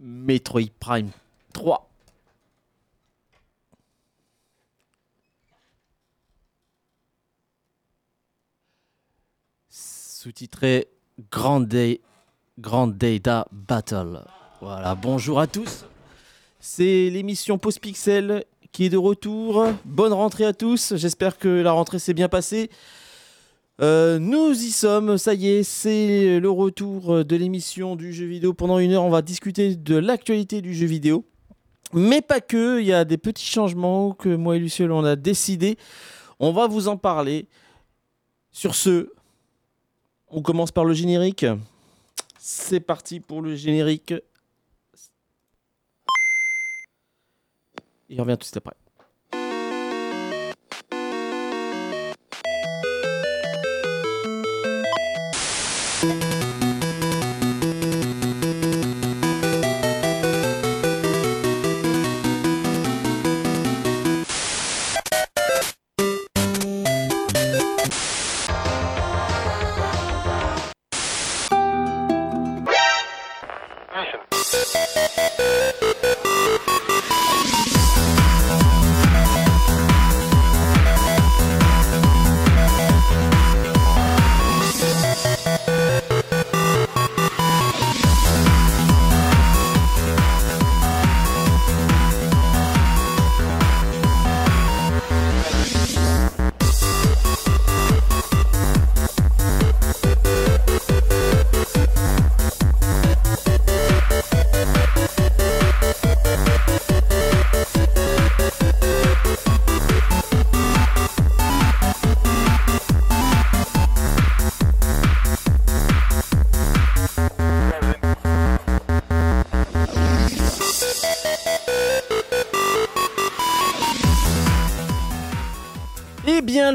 Metroid Prime 3. Sous-titré Grand, Day, Grand Data Battle. Voilà, bonjour à tous. C'est l'émission Post Pixel qui est de retour. Bonne rentrée à tous. J'espère que la rentrée s'est bien passée. Euh, nous y sommes, ça y est, c'est le retour de l'émission du jeu vidéo. Pendant une heure, on va discuter de l'actualité du jeu vidéo. Mais pas que, il y a des petits changements que moi et Luciole on a décidé. On va vous en parler. Sur ce, on commence par le générique. C'est parti pour le générique. Il revient tout de suite après.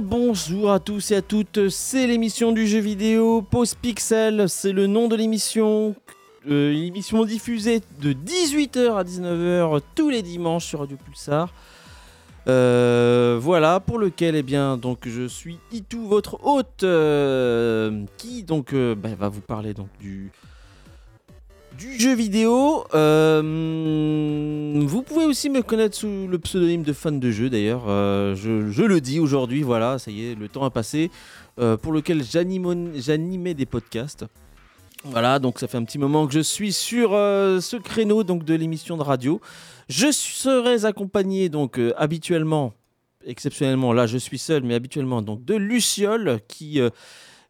Bonjour à tous et à toutes, c'est l'émission du jeu vidéo Pause Pixel, c'est le nom de l'émission. Euh, émission diffusée de 18h à 19h tous les dimanches sur Radio Pulsar. Euh, voilà, pour lequel eh bien, donc, je suis Itou, votre hôte, euh, qui donc euh, bah, va vous parler donc, du, du jeu vidéo. Euh, vous pouvez aussi me connaître sous le pseudonyme de fan de jeu d'ailleurs. Euh, je, le dis aujourd'hui, voilà, ça y est, le temps a passé. euh, pour lequel j'animais des podcasts. Voilà, donc ça fait un petit moment que je suis sur ce créneau donc de l'émission de radio. Je serai accompagné donc habituellement, exceptionnellement là je suis seul, mais habituellement donc de Luciole qui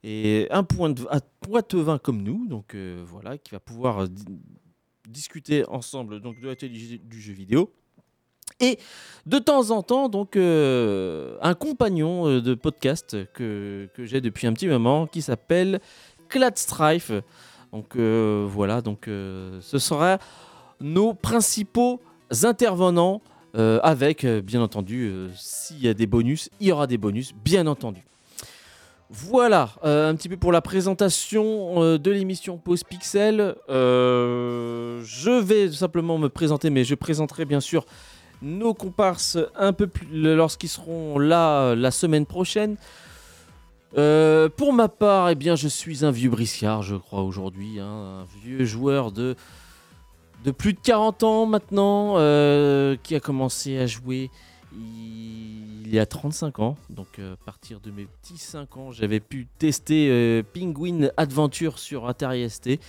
est un point de, poitevin comme nous, donc euh, voilà, qui va pouvoir euh, di- discuter ensemble donc de l'actualité du jeu vidéo. Et de temps en temps, donc, euh, un compagnon de podcast que, que j'ai depuis un petit moment qui s'appelle Clad Strife. Donc voilà, donc ce sera nos principaux intervenants avec, bien entendu, s'il y a des bonus, il y aura des bonus, bien entendu. Voilà, euh, un petit peu pour la présentation euh, de l'émission Pause Pixel. Euh, je vais simplement me présenter, mais je présenterai bien sûr nos comparses un peu plus lorsqu'ils seront là la semaine prochaine. Pour ma part, eh bien, je suis un vieux briscard, je crois, aujourd'hui. hein, un vieux joueur de, plus de 40 ans maintenant, qui a commencé à jouer y a 35 ans. Donc, euh, à partir de mes petits 5 ans, j'avais pu tester euh, Penguin Adventure sur Atari ST.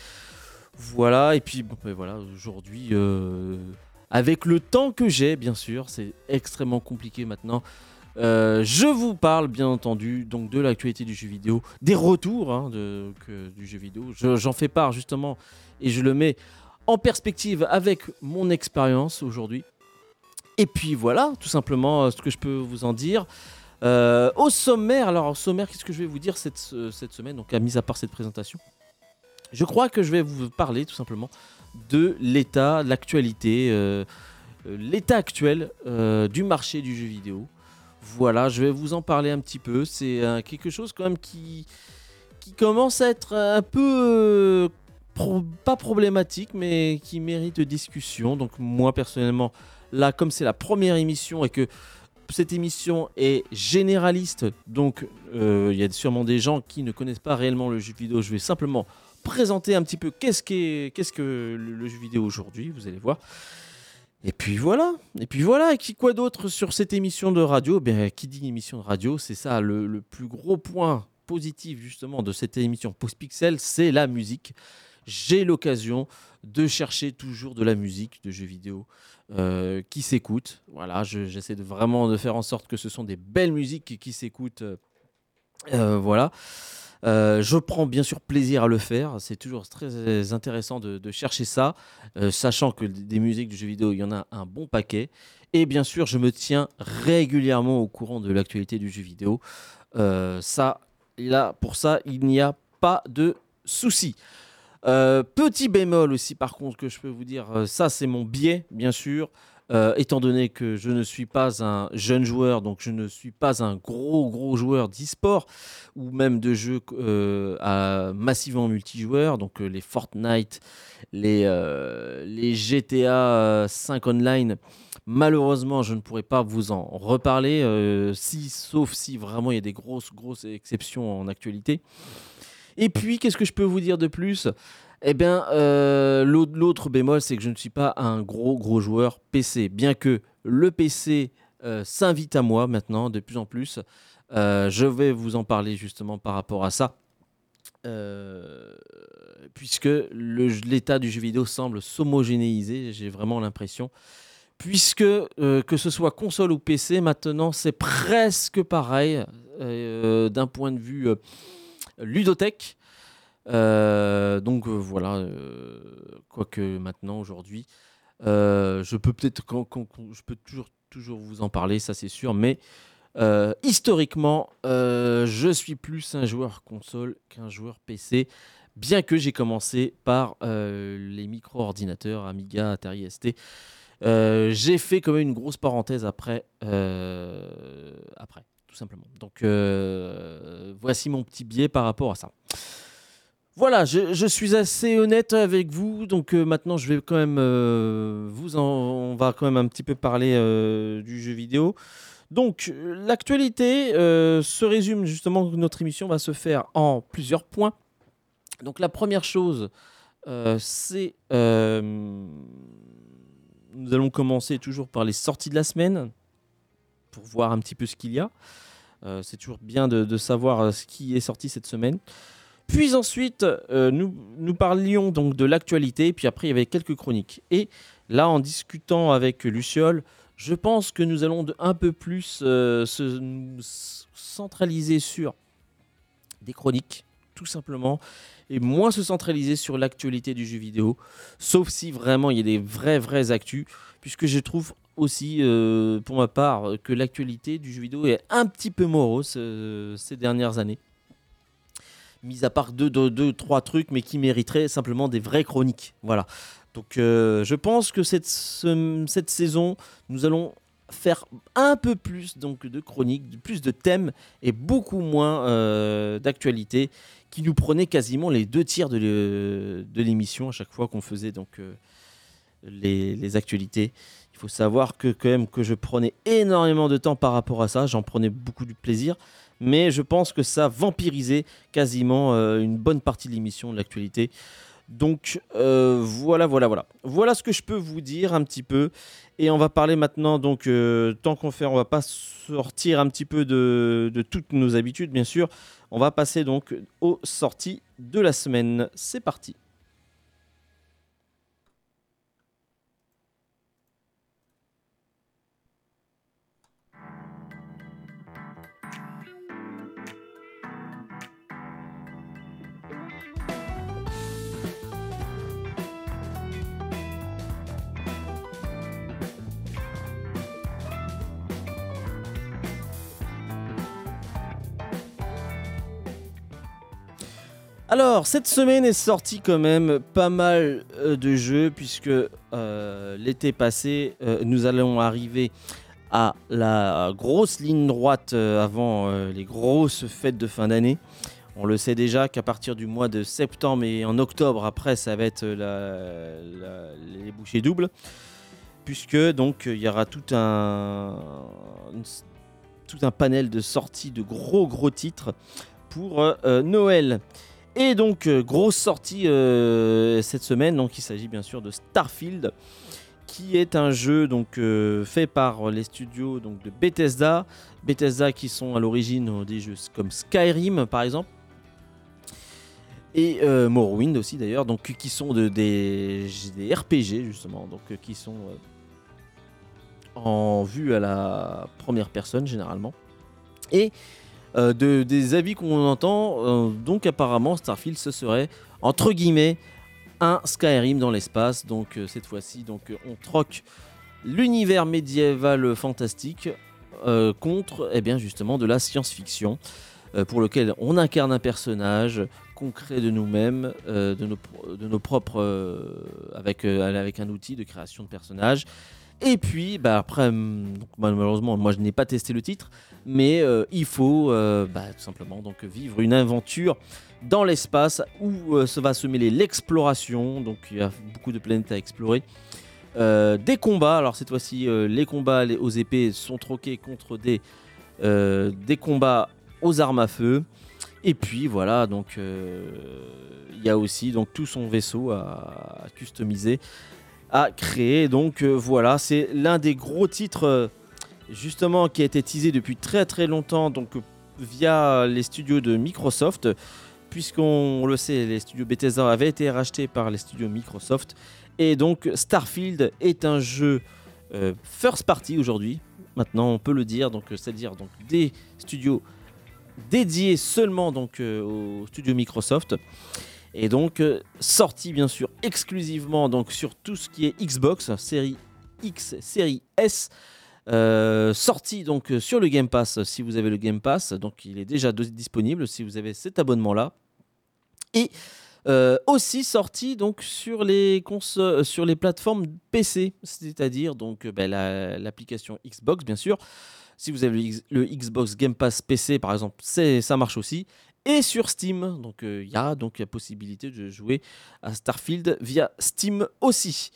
Voilà, et puis, ben voilà, aujourd'hui, euh, avec le temps que j'ai, bien sûr, c'est extrêmement compliqué maintenant. Je vous parle bien entendu donc de l'actualité du jeu vidéo, des retours hein, du jeu vidéo. Je- J'en fais part justement et je le mets en perspective avec mon expérience aujourd'hui. Et puis voilà, tout simplement euh, ce que je peux vous en dire. Euh, au sommaire, alors au sommaire, qu'est-ce que je vais vous dire cette, cette semaine, donc à mis à part cette présentation? Je crois que je vais vous parler tout simplement de l'état, l'actualité, euh, l'état actuel du marché du jeu vidéo. Voilà, je vais vous en parler un petit peu. C'est quelque chose quand même qui, qui commence à être un peu, pas problématique, mais qui mérite discussion. Donc moi personnellement, là, comme c'est la première émission et que cette émission est généraliste, donc euh, il y a sûrement des gens qui ne connaissent pas réellement le jeu vidéo. Je vais simplement présenter un petit peu qu'est-ce que le, jeu vidéo aujourd'hui, vous allez voir. Et puis voilà, et puis voilà, et qui quoi d'autre sur cette émission de radio? Bien, qui dit émission de radio, c'est ça le, plus gros point positif justement de cette émission Post Pixel, c'est la musique. J'ai l'occasion de chercher toujours de la musique de jeux vidéo euh, qui s'écoute. Voilà, j'essaie de vraiment de faire en sorte que ce sont des belles musiques qui s'écoutent. Euh, euh, voilà. je prends bien sûr plaisir à le faire. C'est toujours très intéressant de, chercher ça, sachant que des musiques de jeux vidéo, il y en a un bon paquet. Et bien sûr, je me tiens régulièrement au courant de l'actualité du jeu vidéo. ça, là, pour ça, il n'y a pas de souci. Euh, petit bémol aussi, par contre, que je peux vous dire, euh, ça c'est mon biais, bien sûr. Euh, étant donné que je ne suis pas un jeune joueur, donc je ne suis pas un gros gros joueur d'e-sport ou même de jeux à massivement multijoueurs, donc les Fortnite, les, les GTA 5 online, malheureusement je ne pourrais pas vous en reparler, si, sauf si vraiment il y a des grosses grosses exceptions en actualité. Et puis, qu'est-ce que je peux vous dire de plus? Eh bien, euh, l'autre bémol, c'est que je ne suis pas un gros, gros joueur PC. Bien que le PC euh, s'invite à moi maintenant, de plus en plus. Euh, je vais vous en parler justement par rapport à ça. puisque l'état du jeu vidéo semble s'homogénéiser, j'ai vraiment l'impression. Puisque que ce soit console ou PC, maintenant c'est presque pareil d'un point de vue ludothèque. Euh, donc euh, voilà, euh, quoique maintenant, aujourd'hui, je peux peut-être, je peux toujours, toujours vous en parler, ça c'est sûr, mais historiquement, je suis plus un joueur console qu'un joueur PC, bien que j'ai commencé par les micro-ordinateurs Amiga, Atari ST. j'ai fait quand même une grosse parenthèse après, après simplement. Donc voici mon petit biais par rapport à ça. Voilà, je, suis assez honnête avec vous, donc euh, maintenant je vais quand même euh, vous en, on va quand même un petit peu parler euh, du jeu vidéo. Donc l'actualité se résume justement notre émission va se faire en plusieurs points. Donc la première chose, c'est nous allons commencer toujours par les sorties de la semaine pour voir un petit peu ce qu'il y a. c'est toujours bien de, savoir ce qui est sorti cette semaine. Puis ensuite, euh, nous, parlions donc de l'actualité, puis après il y avait quelques chroniques. Et là, en discutant avec Luciole, je pense que nous allons un peu plus euh, se centraliser sur des chroniques, tout simplement, et moins se centraliser sur l'actualité du jeu vidéo, sauf si vraiment il y a des vrais, vrais actus, puisque je trouve aussi, euh, pour ma part, que l'actualité du jeu vidéo est un petit peu morose ces dernières années mis à part deux, deux, trois trucs, mais qui mériteraient simplement des vraies chroniques. Voilà. Donc euh, je pense que cette, cette saison, nous allons faire un peu plus donc, de chroniques, plus de thèmes et beaucoup moins euh, d'actualités qui nous prenaient quasiment les deux tiers de l'émission à chaque fois qu'on faisait donc euh, les, les, actualités. Faut savoir que quand même que je prenais énormément de temps par rapport à ça, j'en prenais beaucoup de plaisir mais je pense que ça vampirisait quasiment euh, une bonne partie de l'émission, de l'actualité. Donc euh, voilà, voilà, voilà. Voilà ce que je peux vous dire un petit peu. Et on va parler maintenant, donc, euh, tant qu'on fait, on va pas sortir un petit peu de, toutes nos habitudes, bien sûr. On va passer donc aux sorties de la semaine. C'est parti. Alors, cette semaine est sorti quand même pas mal euh, de jeux, puisque euh, l'été passé, euh, nous allons arriver à la grosse ligne droite avant les grosses fêtes de fin d'année. On le sait déjà qu'à partir du mois de septembre et en octobre, après, ça va être les bouchées doubles, puisque donc il y aura tout un, tout un panel de sorties de gros gros titres pour Noël. Et donc, euh, grosse sortie euh, cette semaine. Donc, il s'agit bien sûr de Starfield, qui est un jeu donc euh, fait par les studios donc de Bethesda. Bethesda qui sont à l'origine des jeux comme Skyrim par exemple. Et Morrowind aussi d'ailleurs, donc qui sont de, des, des RPG justement, donc qui sont en vue à la première personne généralement. Et euh, de, des avis qu'on entend, euh, donc apparemment Starfield ce serait entre guillemets un Skyrim dans l'espace. Donc euh, cette fois-ci, donc on troque l'univers médiéval fantastique contre eh bien justement de la science-fiction pour lequel on incarne un personnage concret de nous-mêmes, de, nos, propres avec un outil de création de personnages. Et puis, bah, après, hum, malheureusement, moi je n'ai pas testé le titre, mais euh, il faut euh, bah, tout simplement donc, vivre une aventure dans l'espace où euh, ça va se mêler l'exploration, donc il y a beaucoup de planètes à explorer. des combats, alors cette fois-ci les combats aux épées sont troqués contre des, des combats aux armes à feu. Et puis voilà, donc il y a aussi donc tout son vaisseau à customiser à créer. Donc euh, voilà, c'est l'un des gros titres euh, justement qui a été teasé depuis très très longtemps donc via les studios de Microsoft puisqu'on le sait les studios Bethesda avaient été rachetés par les studios Microsoft. Et donc Starfield est un jeu euh, first party aujourd'hui. Maintenant on peut le dire donc c'est-à-dire donc des studios dédiés seulement donc aux studios Microsoft et donc euh, sorti bien sûr exclusivement donc sur tout ce qui est Xbox, série X, série S. Euh, sorti donc euh, sur le Game Pass si vous avez le Game Pass, donc il est déjà disponible si vous avez cet abonnement là. Et aussi sorti donc sur les sur les plateformes PC, c'est-à-dire donc ben, l'application Xbox bien sûr. Si vous avez le, Xbox Game Pass PC par exemple, ça marche aussi et sur Steam. Donc il euh, y a donc la possibilité de jouer à Starfield via Steam aussi.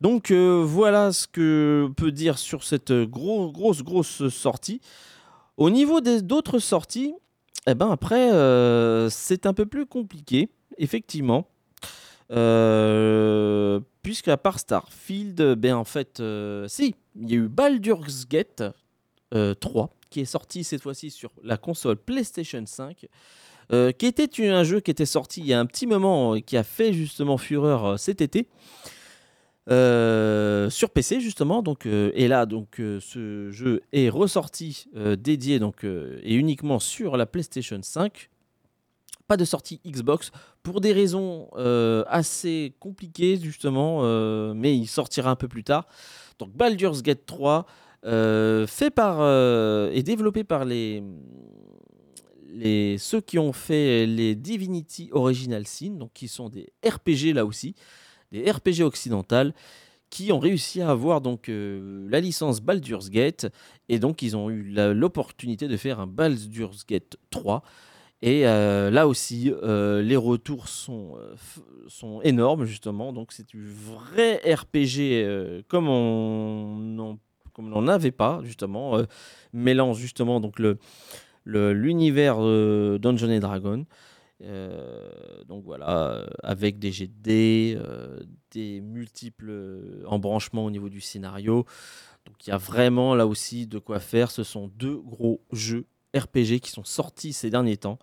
Donc euh, voilà ce que peut dire sur cette grosse grosse grosse sortie. Au niveau des d'autres sorties, eh ben après euh, c'est un peu plus compliqué effectivement. puisque à part Starfield, ben en fait, si, il y a eu Baldur's Gate 3 qui est sorti cette fois-ci sur la console PlayStation 5 euh, qui était un jeu qui était sorti il y a un petit moment, euh, qui a fait justement fureur euh, cet été. sur PC justement donc et là donc ce jeu est ressorti dédié donc et uniquement sur la PlayStation 5 pas de sortie Xbox pour des raisons assez compliquées justement mais il sortira un peu plus tard donc Baldur's Gate 3 fait par et développé par les les, ceux qui ont fait les Divinity Original Sin, donc qui sont des RPG là aussi, des RPG occidentales, qui ont réussi à avoir donc euh, la licence Baldur's Gate, et donc ils ont eu l'opportunité de faire un Baldur's Gate 3. Et euh, là aussi, euh, les retours sont, sont énormes, justement. Donc, c'est du vrai RPG comme on n'en avait pas, justement. mélange, justement, donc le, l'univers euh, Dungeon et Dragon. Euh, donc voilà, euh, avec des jets de des multiples embranchements au niveau du scénario. Donc il y a vraiment là aussi de quoi faire. Ce sont deux gros jeux RPG qui sont sortis ces derniers temps.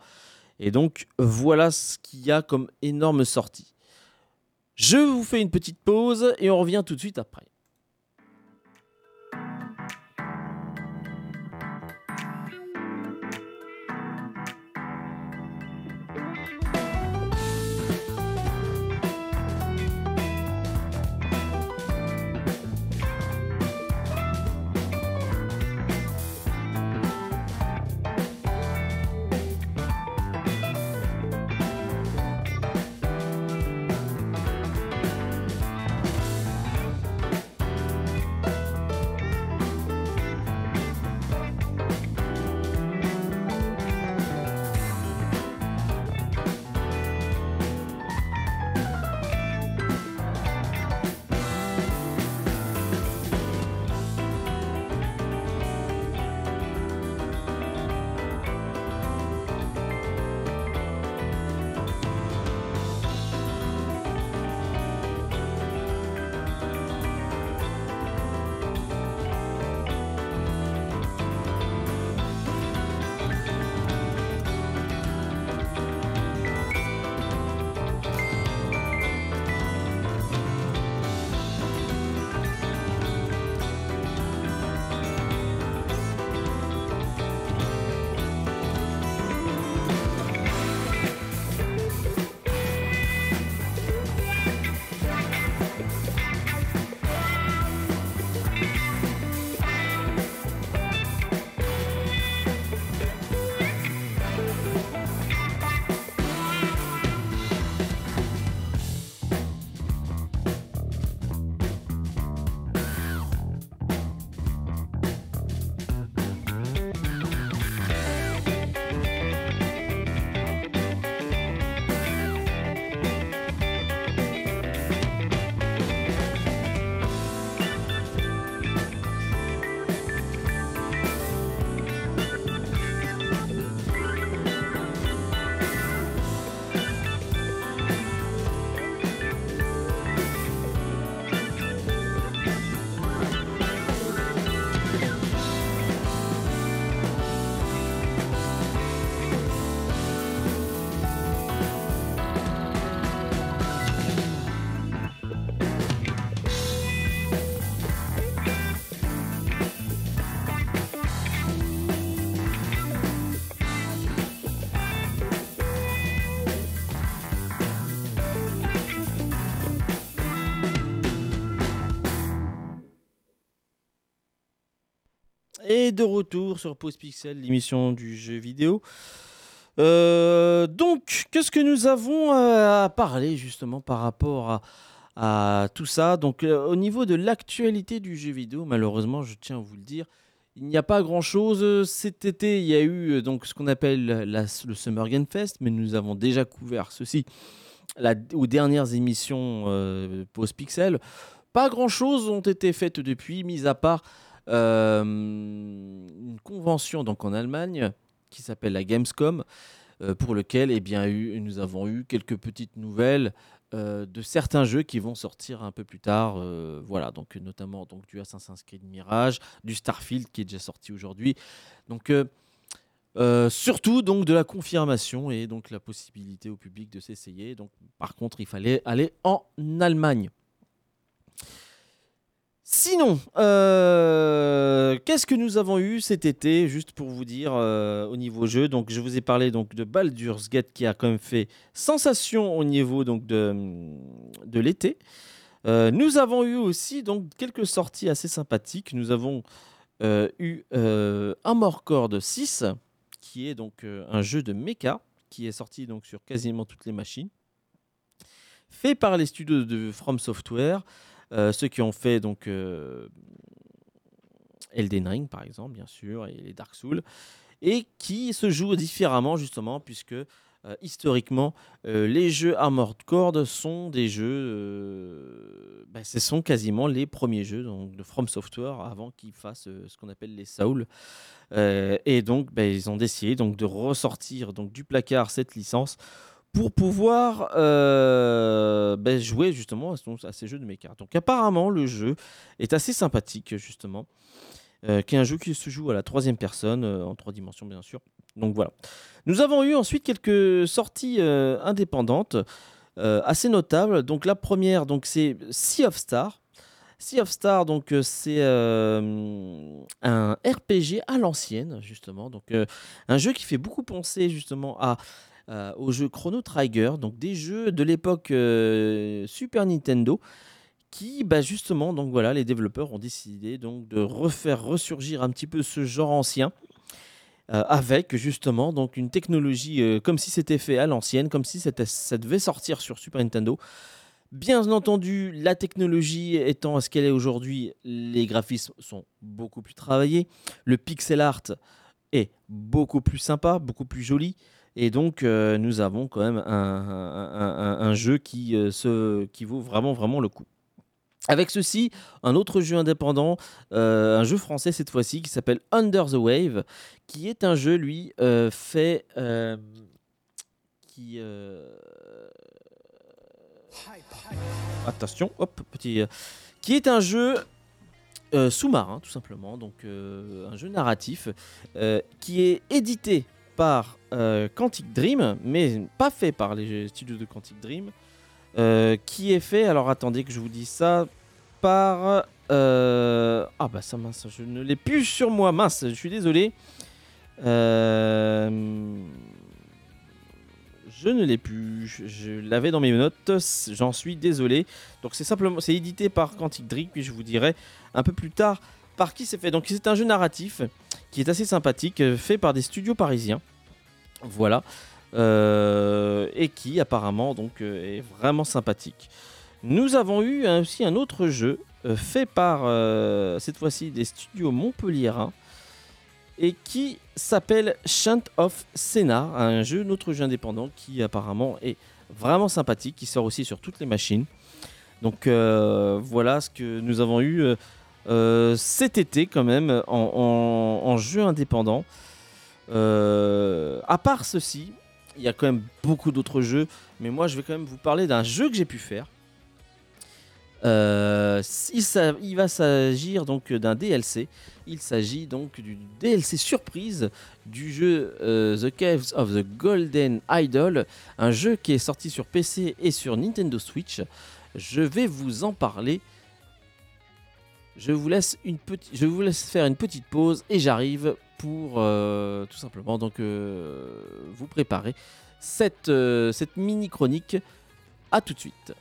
Et donc voilà ce qu'il y a comme énorme sortie. Je vous fais une petite pause et on revient tout de suite après. De retour sur Pause Pixel, l'émission du jeu vidéo. Euh, donc, qu'est-ce que nous avons à parler justement par rapport à, tout ça? Donc, euh, au niveau de l'actualité du jeu vidéo, malheureusement, je tiens à vous le dire, il n'y a pas grand-chose. Cet été, il y a eu euh, donc ce qu'on appelle le Summer Game Fest, mais nous avons déjà couvert ceci aux dernières émissions Pause Pixel. Pas grand-chose ont été faites depuis, mis à part euh, une convention donc en Allemagne qui s'appelle la Gamescom, euh, pour lequel eh bien, nous avons eu quelques petites nouvelles euh, de certains jeux qui vont sortir un peu plus tard. voilà, donc notamment donc, du Assassin's Creed Mirage, du Starfield qui est déjà sorti aujourd'hui. Donc surtout donc de la confirmation et donc la possibilité au public de s'essayer. Par contre, il fallait aller en Allemagne. Sinon, euh, qu'est-ce que nous avons eu cet été, juste pour vous dire euh, au niveau jeu? Donc, je vous ai parlé donc de Baldur's Gate qui a quand même fait sensation au niveau donc de, l'été. Euh, nous avons eu aussi donc quelques sorties assez sympathiques. Nous avons eu Armor Core 6, qui est donc un jeu de mecha qui est sorti donc sur quasiment toutes les machines, fait par les studios de From Software. Euh, ceux qui ont fait donc euh, Elden Ring par exemple, bien sûr, et les Dark Souls, et qui se jouent différemment justement puisque euh, historiquement, les jeux Armored Core sont des jeux, ben, ce sont quasiment les premiers jeux donc, de From Software avant qu'ils fassent ce qu'on appelle les Souls. et donc, ben, ils ont décidé donc, de ressortir donc, du placard cette licence pour pouvoir euh, ben, jouer justement à, ces jeux de méca. Donc apparemment le jeu est assez sympathique justement, euh, qui est un jeu qui se joue à la troisième personne, euh, en trois dimensions bien sûr. Donc voilà. Nous avons eu ensuite quelques sorties indépendantes assez notables. Donc la première, donc c'est Sea of Star. Sea of Star, donc c'est un RPG à l'ancienne justement, donc un jeu qui fait beaucoup penser justement à euh, au jeu Chrono Trigger, donc des jeux de l'époque euh, Super Nintendo qui bah justement donc voilà les développeurs ont décidé donc de refaire ressurgir un petit peu ce genre ancien euh, avec justement donc une technologie comme si c'était fait à l'ancienne comme si ça devait sortir sur Super Nintendo Bien entendu, la technologie étant à ce qu'elle est aujourd'hui, les graphismes sont beaucoup plus travaillés. Le pixel art est beaucoup plus sympa, beaucoup plus joli. Et donc, euh, nous avons quand même un, jeu qui, euh, se, qui vaut vraiment, vraiment le coup. Avec ceci, un autre jeu indépendant, euh, un jeu français cette fois-ci, qui s'appelle Under the Wave, qui est un jeu, lui, fait... qui... Attention, hop, petit... qui est un jeu sous-marin, tout simplement, donc un jeu narratif, qui est édité par euh, Quantic Dream, mais pas fait par les studios de Quantic Dream, euh, qui est fait, alors attendez que je vous dise ça, par... Euh, ah bah ça mince, je ne l'ai plus sur moi, mince, je suis désolé. Je ne l'ai plus, je l'avais dans mes notes, j'en suis désolé. Donc c'est simplement, c'est édité par Quantic Dream, puis je vous dirai un peu plus tard par qui c'est fait. Donc c'est un jeu narratif qui est assez sympathique, fait par des studios parisiens. Voilà. Euh, et qui apparemment euh, est vraiment sympathique. Nous avons eu aussi un autre jeu euh, fait par cette fois-ci des studios montpelliérains et qui s'appelle Chant of Senna, un jeu, notre jeu indépendant qui apparemment est vraiment sympathique, qui sort aussi sur toutes les machines. Donc voilà ce que nous avons eu cet été quand même en jeu indépendant. Euh, à part ceci, il y a quand même beaucoup d'autres jeux, mais moi je vais quand même vous parler d'un jeu que j'ai pu faire. Euh, il, va s'agir donc d'un DLC. Il s'agit donc du DLC surprise du jeu euh, The Caves of the Golden Idol, un jeu qui est sorti sur PC et sur Nintendo Switch. Je vais vous en parler. Je vous laisse, faire une petite pause et j'arrive pour euh, tout simplement donc euh, vous préparer cette, euh, cette mini chronique. À tout de suite.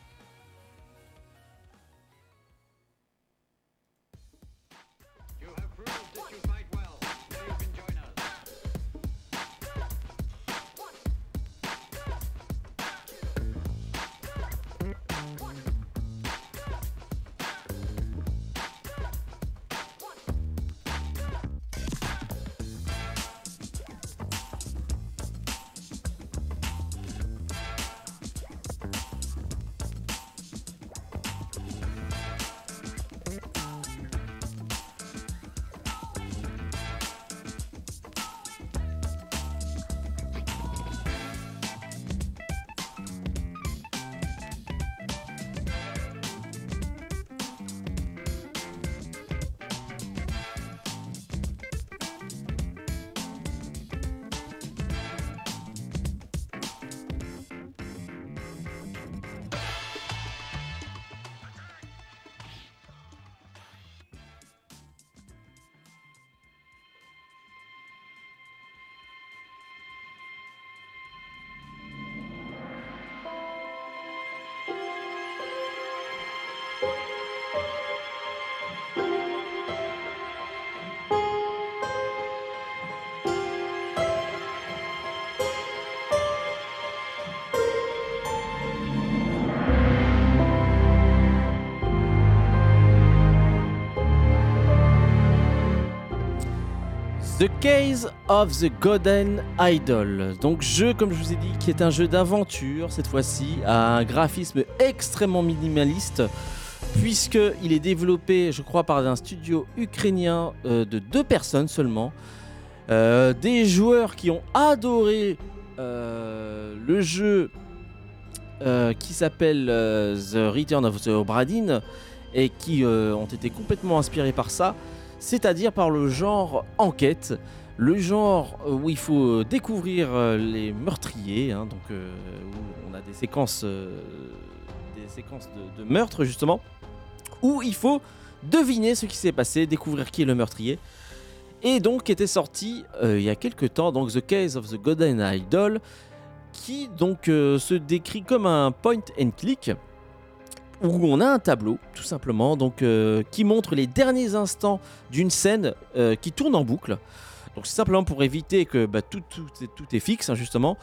The Case of the Golden Idol. Donc jeu, comme je vous ai dit, qui est un jeu d'aventure cette fois-ci, à un graphisme extrêmement minimaliste, puisqu'il est développé, je crois, par un studio ukrainien euh, de deux personnes seulement. Euh, des joueurs qui ont adoré euh, le jeu qui s'appelle The Return of the Obra et qui ont été complètement inspirés par ça c'est-à-dire par le genre enquête, le genre euh, où il faut découvrir euh, les meurtriers, hein, euh, où on a des séquences, de, de meurtre justement, où il faut deviner ce qui s'est passé, découvrir qui est le meurtrier. Et donc était sorti il y a quelques temps, The Case of the Golden Idol, qui donc se décrit comme un point and click où on a un tableau, tout simplement, donc euh, qui montre les derniers instants d'une scène euh, qui tourne en boucle. Donc simplement pour éviter que bah, tout, est fixe, hein, justement,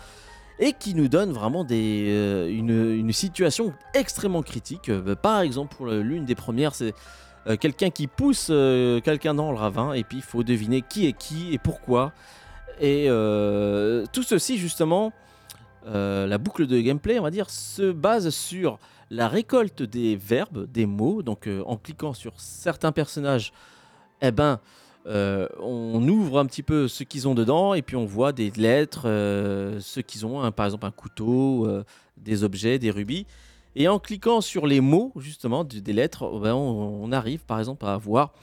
et qui nous donne vraiment des, euh, une, situation extrêmement critique. Bah, par exemple, pour l'une des premières, c'est quelqu'un qui pousse quelqu'un dans le ravin, et puis il faut deviner qui est qui et pourquoi. Et tout ceci, justement, la boucle de gameplay, on va dire, se base sur la récolte des verbes, des mots. Donc euh, en cliquant sur certains personnages, eh ben, euh, on ouvre un petit peu ce qu'ils ont dedans et puis on voit des lettres, euh, ce qu'ils ont, hein, par exemple un couteau, des objets, des rubis. Et en cliquant sur les mots, justement, des lettres, eh ben, on, arrive par exemple à avoir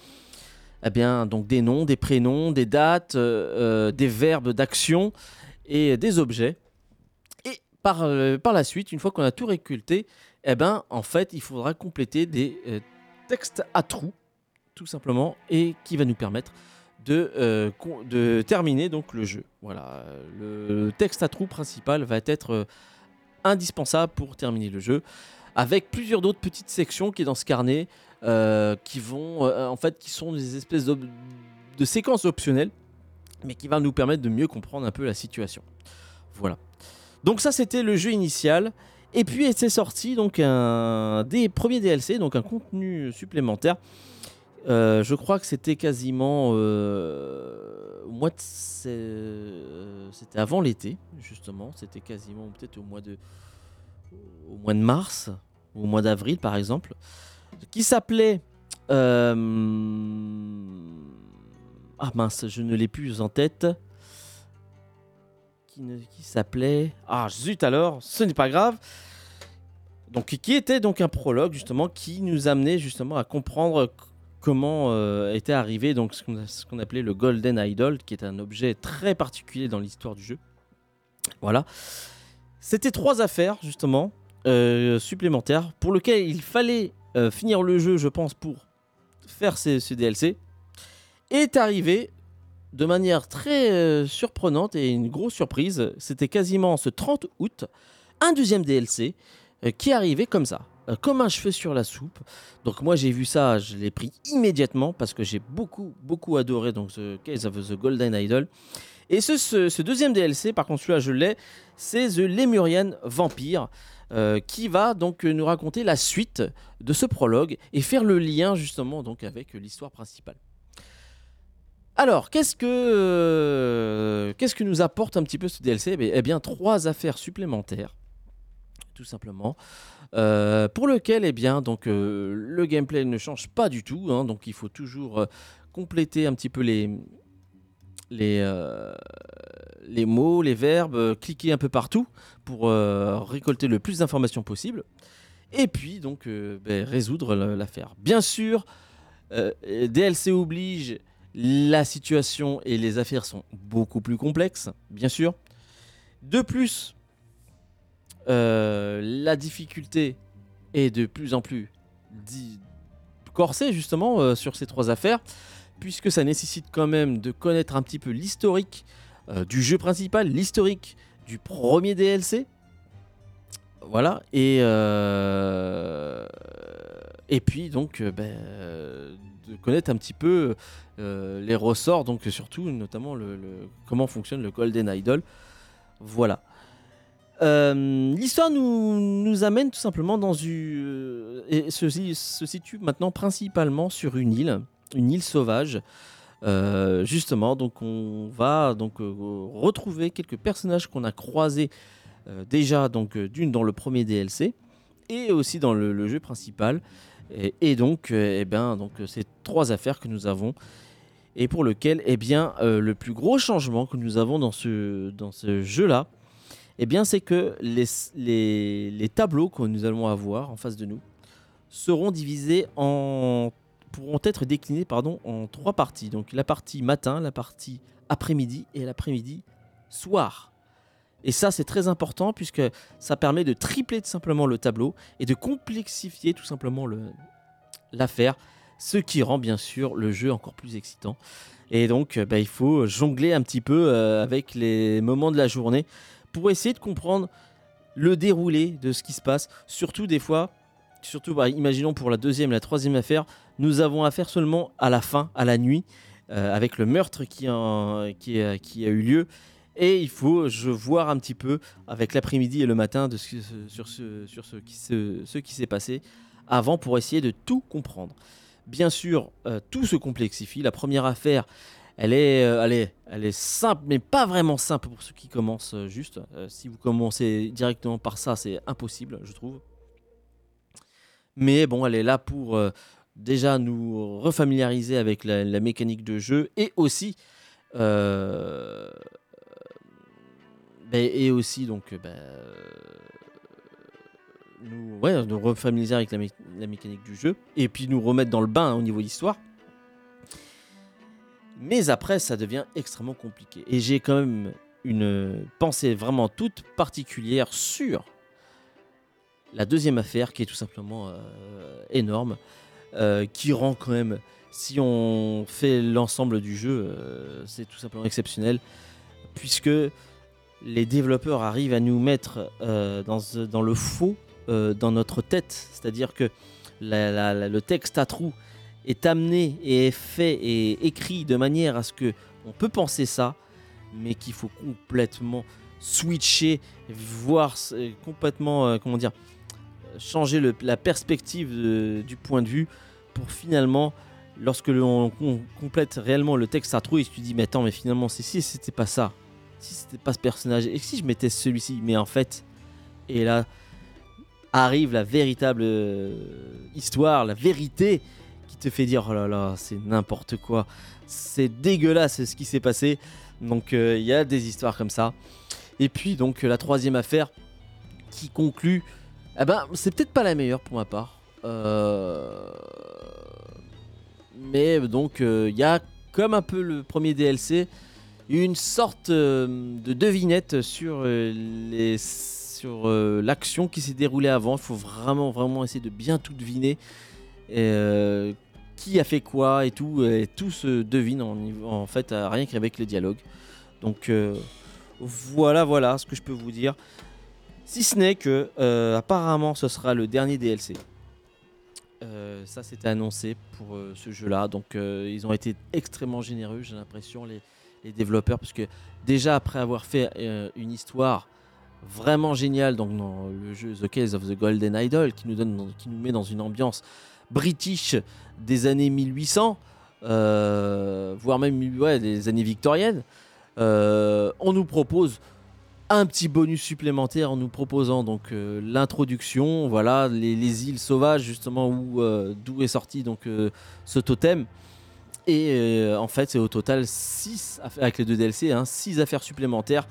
eh bien, donc des noms, des prénoms, des dates, des verbes d'action et des objets. Et par, la suite, une fois qu'on a tout récolté, eh ben, en fait, il faudra compléter des euh, textes à trous, tout simplement, et qui va nous permettre de, euh, de terminer donc le jeu. Voilà, le texte à trous principal va être euh, indispensable pour terminer le jeu, avec plusieurs d'autres petites sections qui est dans ce carnet, qui vont, en fait, qui sont des espèces de séquences optionnelles, mais qui va nous permettre de mieux comprendre un peu la situation. Voilà. Donc ça, c'était le jeu initial. Et puis c'est sorti donc un des premiers DLC, donc un contenu supplémentaire. Euh, je crois que c'était quasiment euh, c'était avant l'été justement, c'était quasiment peut-être au mois de au mois de mars ou au mois d'avril par exemple, qui s'appelait euh, ah mince, je ne l'ai plus en tête. Qui, s'appelait ah zut alors, ce n'est pas grave. Donc, qui était donc un prologue justement qui nous amenait justement à comprendre comment euh, était arrivé donc ce qu'on appelait le Golden Idol, qui est un objet très particulier dans l'histoire du jeu. Voilà. C'était trois affaires justement euh, supplémentaires pour lesquelles il fallait euh, finir le jeu, je pense, pour faire ce DLC. Est arrivé de manière très surprenante et une grosse surprise. C'était quasiment ce 30 août un deuxième DLC euh, qui arrivait comme ça, euh, comme un cheveu sur la soupe. Donc moi j'ai vu ça, je l'ai pris immédiatement parce que j'ai beaucoup beaucoup adoré donc The Case of the Golden Idol. Et ce, deuxième DLC, par contre celui-là je l'ai, c'est The Lemurian Vampire. Euh, qui va donc nous raconter la suite de ce prologue et faire le lien justement donc avec l'histoire principale. Alors, qu'est-ce que, qu'est-ce que nous apporte un petit peu ce DLC Eh bien, trois affaires supplémentaires tout simplement. Euh, pour lequel, eh bien, donc, euh, le gameplay ne change pas du tout. Hein, donc, il faut toujours euh, compléter un petit peu les, les, les mots, les verbes, cliquer un peu partout pour récolter le plus d'informations possible. Et puis, donc, ben, résoudre l'affaire. Bien sûr, DLC oblige, la situation et les affaires sont beaucoup plus complexes, bien sûr. De plus, euh, la difficulté est de plus en plus corsée justement euh, sur ces trois affaires, puisque ça nécessite quand même de connaître un petit peu l'historique euh, du jeu principal, l'historique du premier DLC. Voilà, et, et puis donc ben, de connaître un petit peu les ressorts, donc surtout notamment le, comment fonctionne le Golden Idol. Voilà. Euh, l'histoire nous, nous, amène tout simplement dans une. Euh, et se, se, situe maintenant principalement sur une île, une île sauvage, justement, donc on va donc retrouver quelques personnages qu'on a croisés déjà donc d'une dans le premier DLC et aussi dans le, jeu principal. Et, donc, eh ben, donc c'est trois affaires que nous avons et pour lequel eh bien, le plus gros changement que nous avons dans ce, dans ce jeu-là, eh bien, c'est que les, les, tableaux que nous allons avoir en face de nous seront divisés en pourront être déclinés pardon, en trois parties. Donc la partie matin, la partie après-midi et l'après-midi soir. Et ça, c'est très important puisque ça permet de tripler tout simplement le tableau et de complexifier tout simplement l'affaire, ce qui rend bien sûr le jeu encore plus excitant. Et donc, bah, il faut jongler un petit peu euh, avec les moments de la journée pour essayer de comprendre le déroulé de ce qui se passe. Surtout des fois, surtout bah, imaginons pour la deuxième, la troisième affaire, nous avons affaire seulement à la fin, à la nuit, euh, avec le meurtre qui a eu lieu. Et il faut je voir un petit peu avec l'après-midi et le matin de ce, sur, ce, sur ce qui, ce, qui s'est passé avant pour essayer de tout comprendre. Bien sûr, euh, tout se complexifie. La première affaire, elle est, euh, elle, est, elle est simple, mais pas vraiment simple pour ceux qui commencent euh, juste. Si vous commencez directement par ça, c'est impossible, je trouve. Mais bon, elle est là pour déjà nous refamiliariser avec la, mécanique de jeu et aussi. Et aussi, donc. Ben, nous, ouais, nous refamiliariser avec la, mécanique du jeu. Et puis nous remettre dans le bain hein, au niveau d'histoire. Mais après, ça devient extrêmement compliqué. Et j'ai quand même une pensée vraiment toute particulière sur la deuxième affaire qui est tout simplement euh, énorme, euh, qui rend quand même, si on fait l'ensemble du jeu, euh, c'est tout simplement exceptionnel, puisque les développeurs arrivent à nous mettre dans, dans, le faux dans notre tête, c'est-à-dire que le texte à trous est amené et est fait et écrit de manière à ce que on peut penser ça, mais qu'il faut complètement switcher, voir complètement, euh, comment dire, changer la perspective du point de vue pour finalement, lorsque l'on complète réellement le texte à trou, et tu te dis, mais attends, mais finalement, si, si c'était pas ça, si c'était pas ce personnage, et si je mettais celui-ci, mais en fait, et là arrive la véritable euh, histoire, la vérité te fait dire oh là là, c'est n'importe quoi, c'est dégueulasse ce qui s'est passé. Donc euh, il y a des histoires comme ça. Et puis donc la troisième affaire qui conclut, eh ben c'est peut-être pas la meilleure pour ma part. Euh, mais donc il y a comme un peu le premier DLC, une sorte de devinette sur les sur l'action qui s'est déroulée avant. Il faut vraiment vraiment essayer de bien tout deviner. Qui a fait quoi et tout, et tout se devine en, en fait rien qu'avec les dialogues. Donc euh, voilà, voilà ce que je peux vous dire. Si ce n'est que euh, apparemment ce sera le dernier DLC. Euh, ça c'était annoncé pour ce jeu-là. Donc ils ont été extrêmement généreux, j'ai l'impression, les, les, développeurs, parce que déjà après avoir fait une histoire vraiment géniale donc dans le jeu The Case of the Golden Idol, qui nous donne, qui nous met dans une ambiance british des années 1800, euh, voire même des années victoriennes, euh, on nous propose un petit bonus supplémentaire en nous proposant donc euh, l'introduction, voilà les, îles sauvages justement où d'où est sorti donc ce totem. Et en fait, c'est au total 6 avec les deux DLC, 6 hein, affaires supplémentaires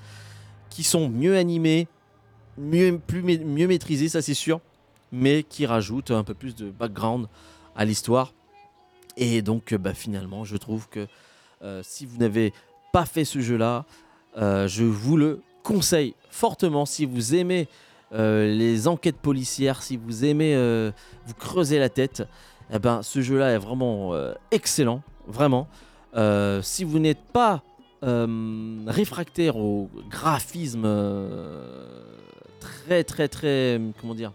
qui sont mieux animées, mieux, plus, mieux maîtrisées, ça c'est sûr mais qui rajoute un peu plus de background à l'histoire. Et donc, euh, bah, finalement, je trouve que euh, si vous n'avez pas fait ce jeu-là, euh, je vous le conseille fortement. Si vous aimez les enquêtes policières, si vous aimez vous creuser la tête, eh ben, ce jeu-là est vraiment excellent, vraiment. si vous n'êtes pas réfractaire au graphisme très très très comment dire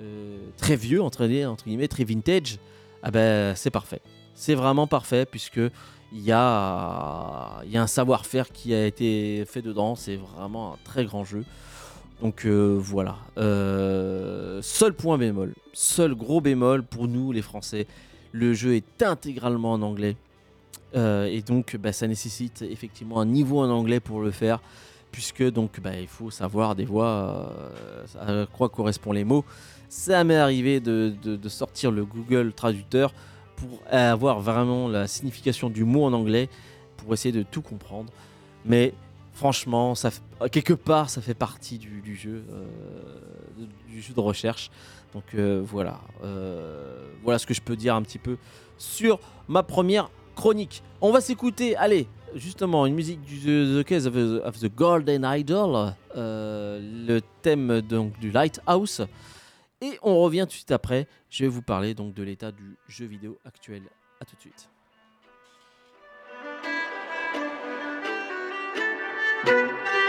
euh, très vieux, entre, guillemets, très vintage, ah ben, c'est parfait. C'est vraiment parfait puisque il y a, y a un savoir-faire qui a été fait dedans. C'est vraiment un très grand jeu. Donc euh, voilà. Euh, seul point bémol, seul gros bémol pour nous les Français, le jeu est intégralement en anglais. Euh, et donc, bah, ça nécessite effectivement un niveau en anglais pour le faire, puisque donc bah, il faut savoir des voix euh, à quoi correspondent les mots. Ça m'est arrivé de, de, sortir le Google Traducteur pour avoir vraiment la signification du mot en anglais, pour essayer de tout comprendre. Mais franchement, quelque part, ça fait partie du, jeu, euh, du jeu de recherche. Donc voilà, voilà ce que je peux dire un petit peu sur ma première chronique. On va s'écouter, allez, justement, une musique du The Case of, the Golden Idol, euh, le thème donc du Lighthouse. Et on revient tout de suite après. Je vais vous parler donc de l'état du jeu vidéo actuel. A tout de suite. Et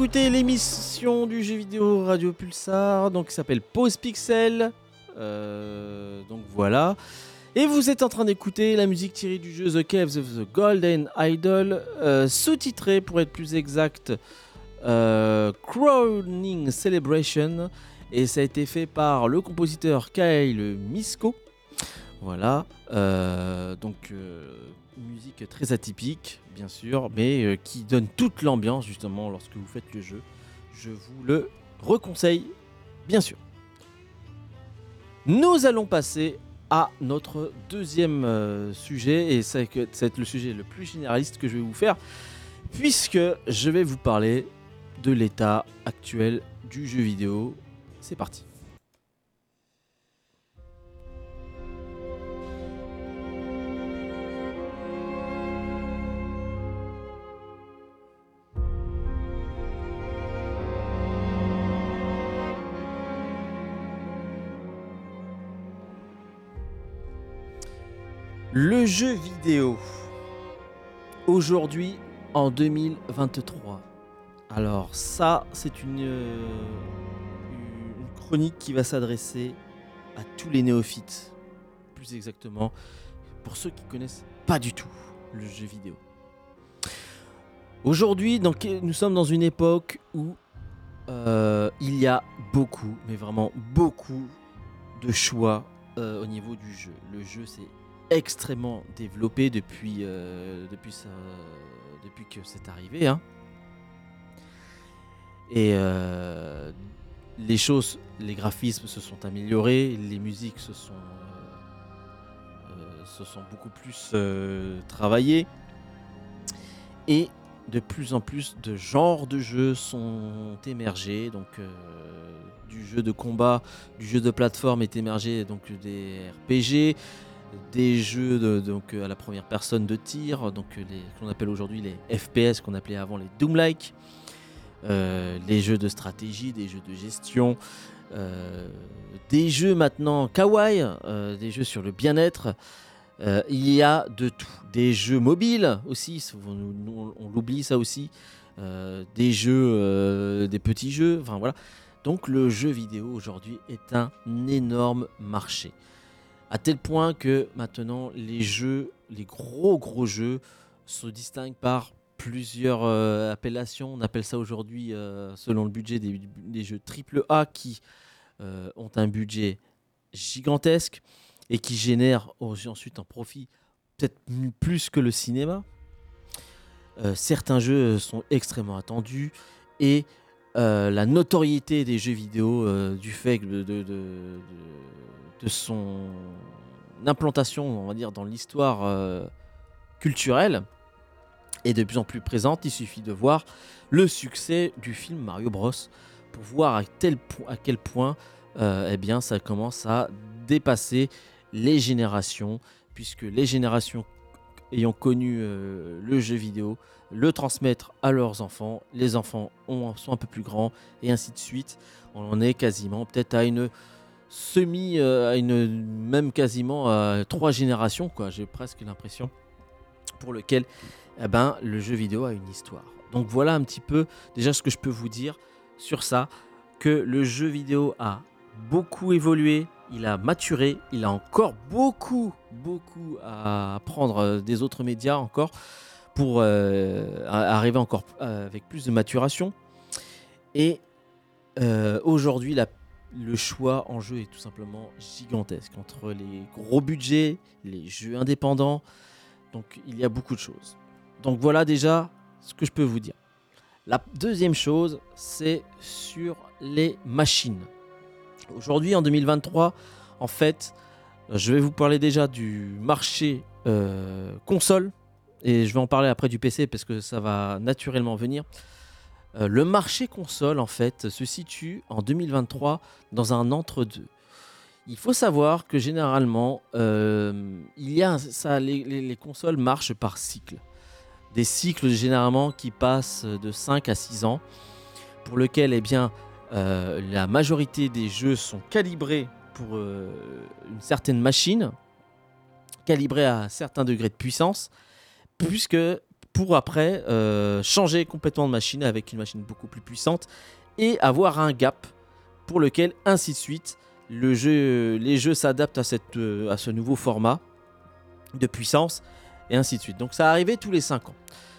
vous écoutez l'émission du jeu vidéo Radio Pulsar, donc qui s'appelle Pause Pixel. Euh, donc voilà. Et vous êtes en train d'écouter la musique tirée du jeu The Caves of the Golden Idol, euh, sous-titré pour être plus exact, euh, Crowning Celebration. Et ça a été fait par le compositeur Kyle Misko. Voilà. donc musique très atypique, bien sûr, mais euh, qui donne toute l'ambiance justement lorsque vous faites le jeu. Je vous le reconseille, bien sûr. Nous allons passer à notre deuxième euh, sujet, et c'est le sujet le plus généraliste que je vais vous faire, puisque je vais vous parler de l'état actuel du jeu vidéo. C'est parti. Le jeu vidéo. Aujourd'hui, en 2023. Alors ça, c'est une, euh, chronique qui va s'adresser à tous les néophytes, plus exactement pour ceux qui connaissent pas du tout le jeu vidéo. Aujourd'hui, nous sommes dans une époque où euh, il y a beaucoup, mais vraiment beaucoup de choix euh, au niveau du jeu. Le jeu s'est extrêmement développé depuis, euh, depuis, que c'est arrivé. Hein. Et les choses, les graphismes se sont améliorés, les musiques se sont, se sont beaucoup plus travaillées. Et de plus en plus de genres de jeux sont émergés. Donc, euh, du jeu de combat, du jeu de plateforme est émergé, donc des RPG, des jeux donc à la première personne de tir, donc les qu'on appelle aujourd'hui les FPS, qu'on appelait avant les Doom-like, euh, les jeux de stratégie, des jeux de gestion. Euh, des jeux maintenant kawaii, des jeux sur le bien-être, euh, il y a de tout. Des jeux mobiles aussi, on, l'oublie ça aussi. Euh, des jeux, euh, des petits jeux, enfin voilà. Donc le jeu vidéo aujourd'hui est un énorme marché. À tel point que maintenant les jeux, les gros gros jeux, se distinguent par plusieurs appellations. On appelle ça aujourd'hui, selon le budget, des, jeux AAA qui ont un budget gigantesque et qui génère ensuite un profit peut-être plus que le cinéma. Euh, certains jeux sont extrêmement attendus et euh, la notoriété des jeux vidéo euh, du fait de, de, de, son implantation, on va dire, dans l'histoire culturelle est de plus en plus présente. Il suffit de voir le succès du film Mario Bros pour voir à, quel point eh bien, ça commence à dépasser les générations, puisque les générations ayant connu euh, le jeu vidéo le transmettre à leurs enfants, les enfants sont un peu plus grands, et ainsi de suite. On en est quasiment peut-être à une semi, euh, à une même quasiment à trois générations, quoi. J'ai presque l'impression pour lequel eh ben, le jeu vidéo a une histoire. Donc voilà un petit peu déjà ce que je peux vous dire sur ça, que le jeu vidéo a beaucoup évolué, il a maturé, il a encore beaucoup, beaucoup à apprendre euh, des autres médias encore pour euh, arriver encore avec plus de maturation. Et aujourd'hui, le choix en jeu est tout simplement gigantesque entre les gros budgets, les jeux indépendants. Donc il y a beaucoup de choses. Donc voilà déjà ce que je peux vous dire. La deuxième chose, c'est sur les machines. Aujourd'hui, en 2023, en fait, je vais vous parler déjà du marché euh, console et je vais en parler après du PC parce que ça va naturellement venir. Euh, le marché console, en fait, se situe en 2023 dans un entre-deux. Il faut savoir que généralement, euh, il y a ça, les, consoles marchent par cycle. Des cycles généralement qui passent de 5 à 6 ans, pour lequel eh bien, euh, la majorité des jeux sont calibrés pour une certaine machine, calibrés à un certain degré de puissance, puisque pour après euh, changer complètement de machine avec une machine beaucoup plus puissante et avoir un gap pour lequel ainsi de suite les jeux s'adaptent à, cette, à ce nouveau format de puissance et ainsi de suite. Donc ça arrivait tous les 5 ans.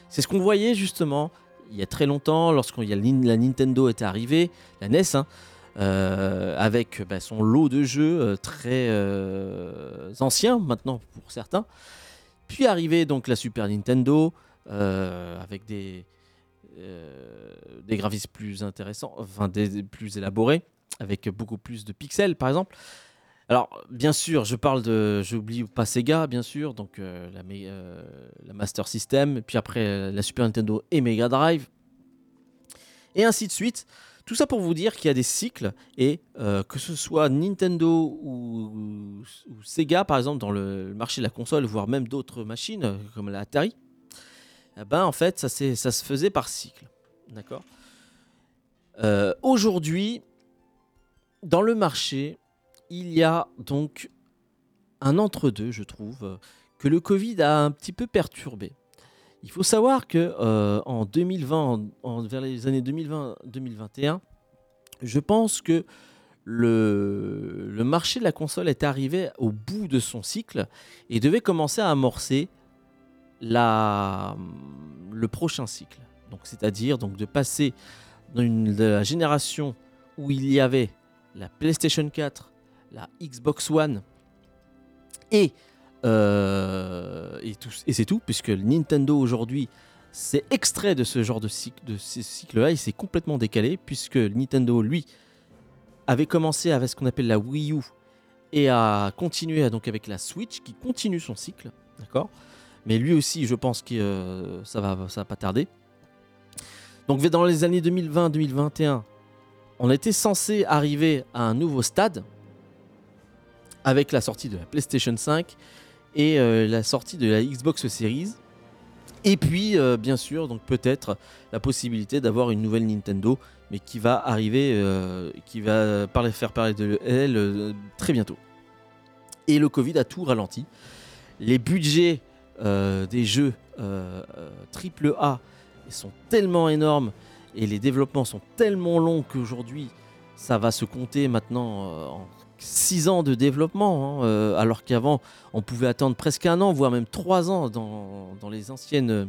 C'est ce qu'on voyait justement il y a très longtemps, lorsqu'on la Nintendo était arrivée, la NES, hein, euh, avec bah, son lot de jeux euh, très euh, anciens maintenant pour certains. Puis arrivée donc la Super Nintendo avec des, des graphismes plus intéressants, enfin des plus élaborés, avec beaucoup plus de pixels par exemple. Alors, bien sûr, je parle de. J'oublie pas Sega, bien sûr, donc euh, la, euh, la, Master System, puis après euh, la Super Nintendo et Mega Drive, et ainsi de suite. Tout ça pour vous dire qu'il y a des cycles, et que ce soit Nintendo ou, Sega, par exemple, dans le marché de la console, voire même d'autres machines, comme la Atari, eh ben, en fait, ça, se faisait par cycle. D'accord? Aujourd'hui, dans le marché, il y a donc un entre-deux, je trouve, que le Covid a un petit peu perturbé. Il faut savoir que euh, en 2020, vers les années 2020-2021, je pense que le marché de la console est arrivé au bout de son cycle et devait commencer à amorcer le prochain cycle. Donc, c'est-à-dire donc de passer de la génération où il y avait la PlayStation 4, la Xbox One et euh, et, tout- et c'est tout, puisque Nintendo aujourd'hui s'est extrait de ce genre de cycle, cycle-là, il s'est complètement décalé, puisque Nintendo, lui, avait commencé avec ce qu'on appelle la Wii U et a continué donc avec la Switch, qui continue son cycle, d'accord? Mais lui aussi, je pense que euh, ça va, ça va pas tarder. Donc dans les années 2020-2021, on était censé arriver à un nouveau stade avec la sortie de la PlayStation 5 et euh, la sortie de la Xbox Series. Et puis, euh, bien sûr, donc peut-être la possibilité d'avoir une nouvelle Nintendo, mais qui va arriver, qui va parler, faire parler de elle très bientôt. Et le Covid a tout ralenti. Les budgets euh, des jeux euh, euh, triple A sont tellement énormes et les développements sont tellement longs qu'aujourd'hui, ça va se compter maintenant en 6 ans de développement, hein, alors qu'avant, on pouvait attendre presque un an, voire même 3 ans dans, dans les anciennes,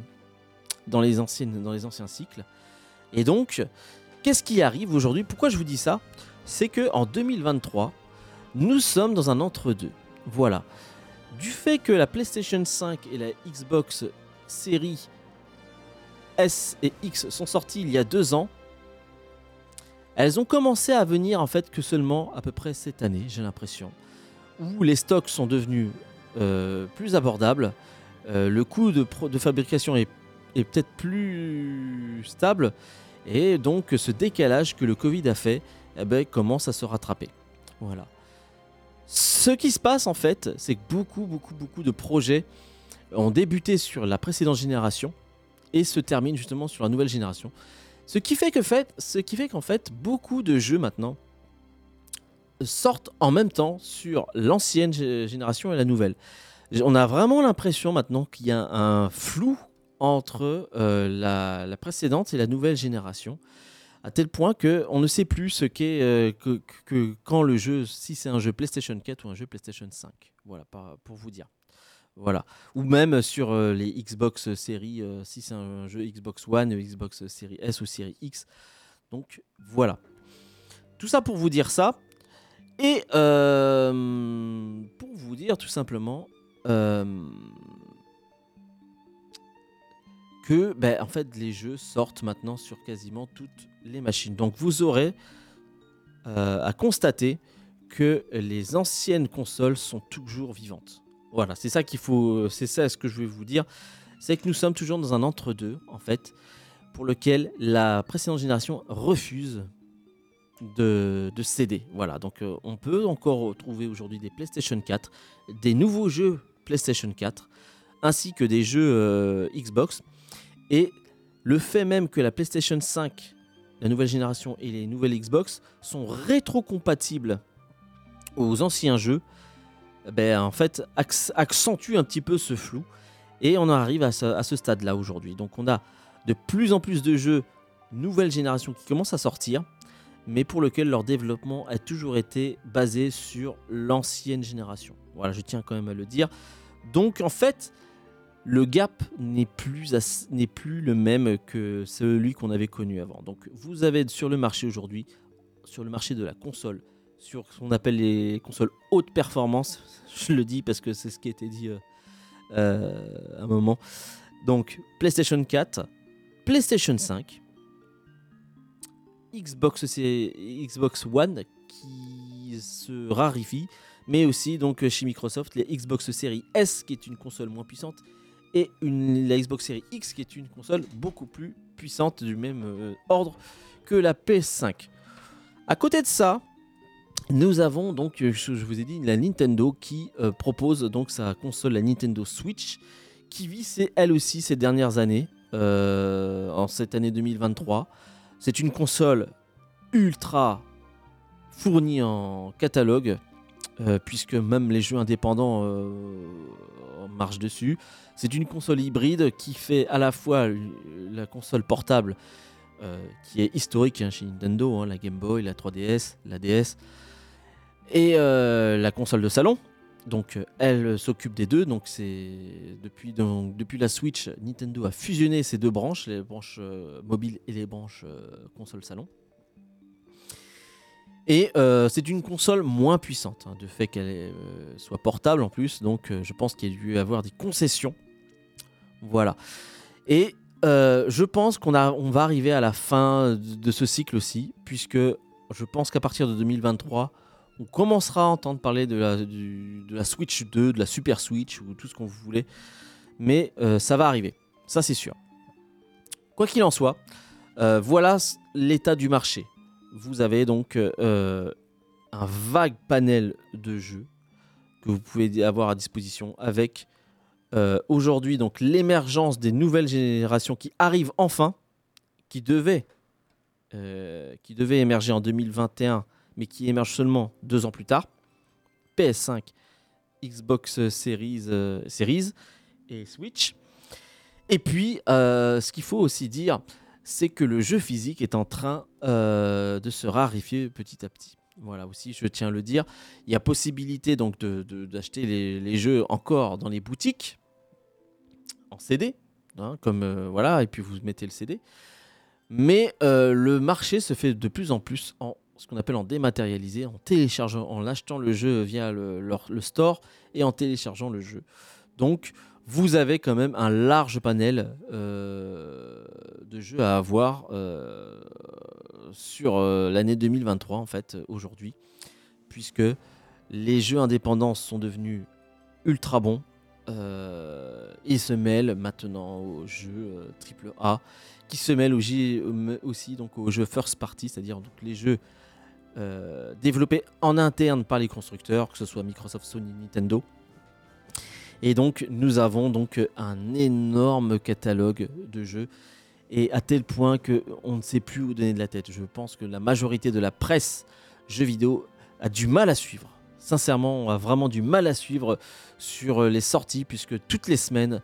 dans, les anciennes, dans les anciens cycles. Et donc, qu'est-ce qui arrive aujourd'hui? Pourquoi je vous dis ça? C'est que en 2023, nous sommes dans un entre-deux. Voilà. Du fait que la PlayStation 5 et la Xbox Series S et X sont sorties il y a deux ans, elles ont commencé à venir en fait que seulement à peu près cette année, j'ai l'impression, où les stocks sont devenus euh, plus abordables, euh, le coût de, fabrication est, est peut-être plus stable, et donc ce décalage que le Covid a fait eh ben, commence à se rattraper. Voilà. Ce qui se passe en fait, c'est que beaucoup, beaucoup, beaucoup de projets ont débuté sur la précédente génération et se terminent justement sur la nouvelle génération. Ce qui fait qu'en fait, beaucoup de jeux maintenant sortent en même temps sur l'ancienne gé- génération et la nouvelle. On a vraiment l'impression maintenant qu'il y a un flou entre euh, la précédente et la nouvelle génération, à tel point que on ne sait plus ce qu'est euh, que, quand le jeu, si c'est un jeu PlayStation 4 ou un jeu PlayStation 5. Voilà, pour vous dire. Voilà. Ou même sur euh, les Xbox série, euh, si c'est un jeu Xbox One, Xbox série S ou série X. Donc voilà. Tout ça pour vous dire ça. Et pour vous dire tout simplement que ben, en fait les jeux sortent maintenant sur quasiment toutes machines. Donc vous aurez euh, à constater que les anciennes consoles sont toujours vivantes. Voilà, c'est ça qu'il faut, c'est ça ce que je vais vous dire, c'est que nous sommes toujours dans un entre-deux en fait, pour lequel la précédente génération refuse de, de céder. Voilà, donc euh, on peut encore trouver aujourd'hui des PlayStation 4, des nouveaux jeux PlayStation 4, ainsi que des jeux euh, Xbox. Et le fait même que la PlayStation 5, la nouvelle génération et les nouvelles Xbox sont rétrocompatibles aux anciens jeux, ben, en fait, acc- accentue un petit peu ce flou. Et on en arrive à ce, à ce stade-là aujourd'hui. Donc on a de plus en plus de jeux nouvelle génération qui commencent à sortir, mais pour lequel leur développement a toujours été basé sur l'ancienne génération. Voilà, je tiens quand même à le dire. Donc en fait, le gap n'est plus, le même que celui qu'on avait connu avant. Donc vous avez sur le marché aujourd'hui, sur le marché de la console, sur ce qu'on appelle les consoles haute performance, je le dis parce que c'est ce qui a été dit euh, euh, à un moment. Donc PlayStation 4, PlayStation 5, Xbox, Xbox One qui se raréfie, mais aussi donc chez Microsoft les Xbox Series S qui est une console moins puissante et une, la Xbox Series X qui est une console beaucoup plus puissante du même euh, ordre que la PS5. À côté de ça, nous avons donc, euh, je, vous ai dit, la Nintendo qui euh, propose donc sa console, la Nintendo Switch, qui vit elle aussi ces dernières années, en cette année 2023. C'est une console ultra fournie en catalogue, puisque même les jeux indépendants euh, dessus. C'est une console hybride qui fait à la fois la console portable qui est historique hein, chez Nintendo, hein, la Game Boy, la 3DS, la DS, et la console de salon. Donc elle s'occupe des deux. Donc c'est depuis, depuis la Switch, Nintendo a fusionné ces deux branches, les branches mobiles et les branches console salon. Et euh, c'est une console moins puissante, hein, de fait qu'elle euh, soit portable en plus, donc euh, je pense qu'il y a dû avoir des concessions. Voilà. Et je pense qu'on on va arriver à la fin de ce cycle aussi, puisque je pense qu'à partir de 2023, on commencera à entendre parler de la, Switch 2, de la Super Switch, ou tout ce qu'on voulait. Mais ça va arriver, ça c'est sûr. Quoi qu'il en soit, voilà l'état du marché vous avez donc euh, un vague panel de jeux que vous pouvez avoir à disposition avec euh, aujourd'hui donc l'émergence des nouvelles générations qui arrivent enfin, qui devaient, euh, qui émerger en 2021, mais qui émergent seulement deux ans plus tard. PS5, Xbox Series, Series et Switch. Et puis, ce qu'il faut aussi dire, c'est que le jeu physique est en train euh, de se raréfier petit à petit. Voilà aussi, je tiens à le dire. Il y a possibilité donc d'acheter les, jeux encore dans les boutiques en CD, hein, comme euh, voilà, et puis vous mettez le CD. Mais euh, le marché se fait de plus en plus en ce qu'on appelle en dématérialisé, en téléchargeant, en achetant le jeu via le, le store et en téléchargeant le jeu. Donc vous avez quand même un large panel euh, de jeux à avoir euh, sur euh, l'année 2023 en fait aujourd'hui puisque les jeux indépendants sont devenus ultra bons et se mêlent maintenant aux jeux AAA qui se mêlent aussi donc aux jeux first party c'est-à-dire donc les jeux développés en interne par les constructeurs que ce soit Microsoft, Sony, Nintendo et donc nous avons donc un énorme catalogue de jeux et à tel point que on ne sait plus où donner de la tête. Je pense que la majorité de la presse jeux vidéo a du mal à suivre. Sincèrement, on a vraiment du mal à suivre sur les sorties puisque toutes les semaines,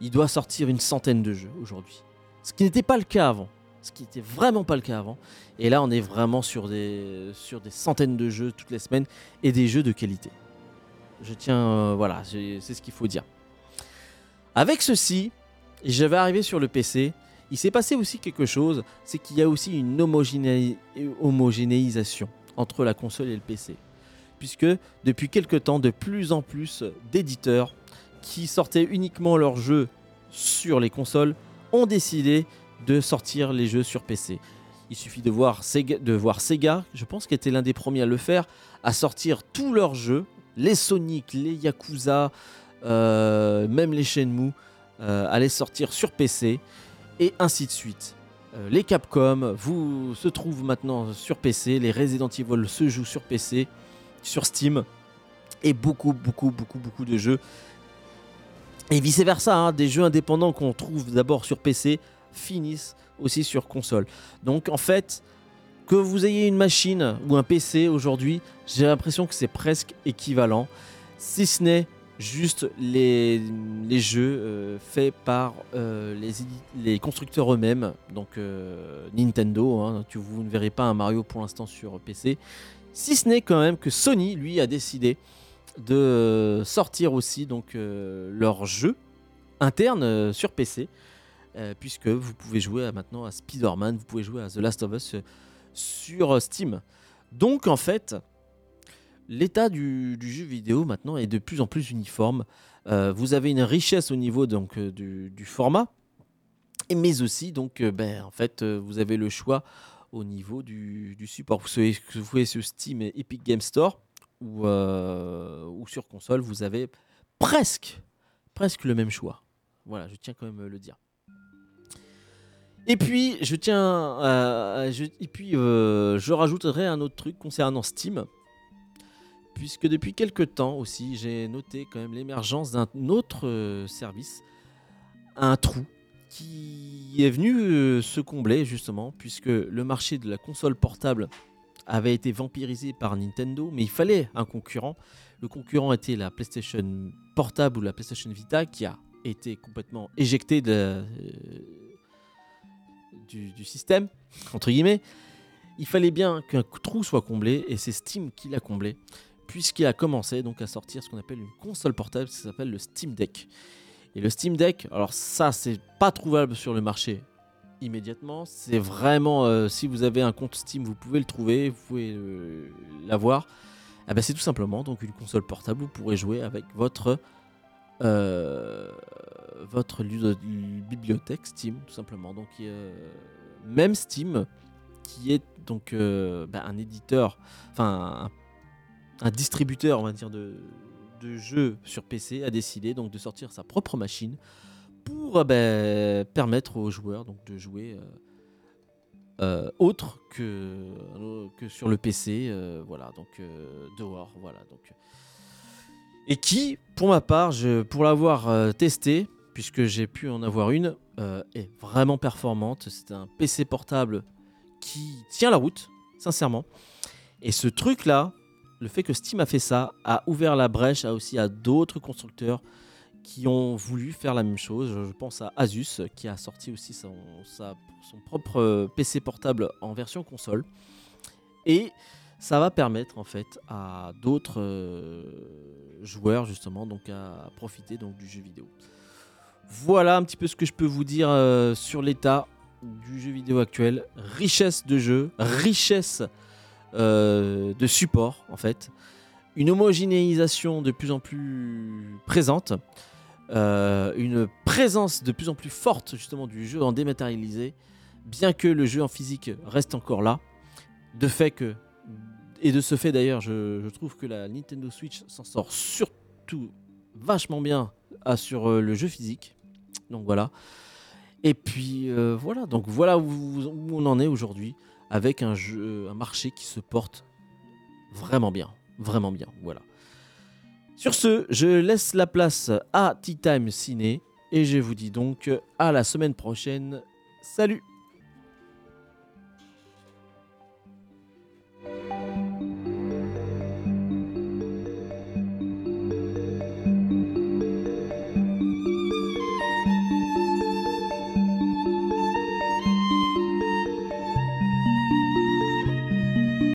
il doit sortir une centaine de jeux aujourd'hui. Ce qui n'était pas le cas avant. Ce qui n'était vraiment pas le cas avant. Et là, on est vraiment sur des, sur des centaines de jeux toutes les semaines et des jeux de qualité. Je tiens, euh, voilà, c'est ce qu'il faut dire. Avec ceci, je vais arriver sur le PC. Il s'est passé aussi quelque chose, c'est qu'il y a aussi une homogénéisation entre la console et le PC. Puisque depuis quelque temps, de plus en plus d'éditeurs qui sortaient uniquement leurs jeux sur les consoles ont décidé de sortir les jeux sur PC. Il suffit de voir Sega, de voir Sega je pense qu'il était l'un des premiers à le faire, à sortir tous leurs jeux les Sonic, les Yakuza, euh, même les Shenmue euh, allaient sortir sur PC et ainsi de suite. Euh, les Capcom vous se trouvent maintenant sur PC, les Resident Evil se jouent sur PC, sur Steam et beaucoup beaucoup beaucoup beaucoup de jeux et vice versa, hein, des jeux indépendants qu'on trouve d'abord sur PC finissent aussi sur console. Donc en fait, que vous ayez une machine ou un PC aujourd'hui, j'ai l'impression que c'est presque équivalent, si ce n'est juste les, jeux euh, faits par euh, les, constructeurs eux-mêmes, donc euh, Nintendo, hein, vous ne verrez pas un Mario pour l'instant sur PC, si ce n'est quand même que Sony, lui, a décidé de sortir aussi donc leurs jeux internes sur PC, puisque vous pouvez jouer maintenant à Spider-Man, vous pouvez jouer à The Last of Us sur Steam. Donc en fait, l'état du, jeu vidéo maintenant est de plus en plus uniforme. Euh, vous avez une richesse au niveau donc, euh, du, format, mais aussi donc euh, ben, en fait vous avez le choix au niveau du, support. Vous voyez sur Steam et Epic Game Store ou, ou sur console, vous avez presque presque le même choix. Voilà, je tiens quand même à le dire. Et puis, je tiens à, et puis, euh, je rajouterai un autre truc concernant Steam. Puisque depuis quelques temps aussi, j'ai noté quand même l'émergence d'un autre euh, service, un trou, qui est venu euh, se combler justement, puisque le marché de la console portable avait été vampirisé par Nintendo, mais il fallait un concurrent. Le concurrent était la PlayStation Portable ou la PlayStation Vita, qui a été complètement éjectée de du, système, entre guillemets, il fallait bien qu'un trou soit comblé, et c'est Steam qui l'a comblé, puisqu'il a commencé donc à sortir ce qu'on appelle une console portable, qui s'appelle le Steam Deck. Et le Steam Deck, alors ça, c'est pas trouvable sur le marché immédiatement. C'est vraiment, euh, si vous avez un compte Steam, vous pouvez le trouver, vous pouvez euh, l'avoir. Ah ben, c'est tout simplement donc une console portable vous pourrez jouer avec votre euh, votre bibliothèque Steam, tout simplement. Donc, même Steam, qui est donc ben, un éditeur, enfin un, distributeur, on va dire, de, jeux sur PC, a décidé donc de sortir sa propre machine pour euh, ben, permettre aux joueurs donc, de jouer euh, euh, autre que, que sur le PC, voilà, donc dehors, voilà, donc. Et qui, pour ma part, je, pour l'avoir testé, puisque j'ai pu en avoir une, est vraiment performante. C'est un PC portable qui tient la route, sincèrement. Et ce truc-là, le fait que Steam a fait ça, a ouvert la brèche aussi à d'autres constructeurs qui ont voulu faire la même chose. Je pense à Asus qui a sorti aussi son, son propre euh, PC portable en version console. Et ça va permettre en fait à d'autres euh, joueurs justement donc à profiter donc du jeu vidéo. Voilà un petit peu ce que je peux vous dire euh, sur l'état du jeu vidéo actuel. Richesse de jeu, richesse de support en fait. Une homogénéisation de plus en plus présente. Euh, une présence de plus en plus forte justement du jeu en dématérialisé, bien que le jeu en physique reste encore là. De fait que, et de ce fait d'ailleurs, je, trouve que la Nintendo Switch s'en sort surtout vachement bien sur euh, le jeu physique. Donc voilà. Et puis euh, voilà, donc voilà où, on en est aujourd'hui avec un un marché qui se porte vraiment bien, vraiment bien. Voilà. Sur ce, je laisse la place à Tea Time Ciné et je vous dis donc à la semaine prochaine. Salut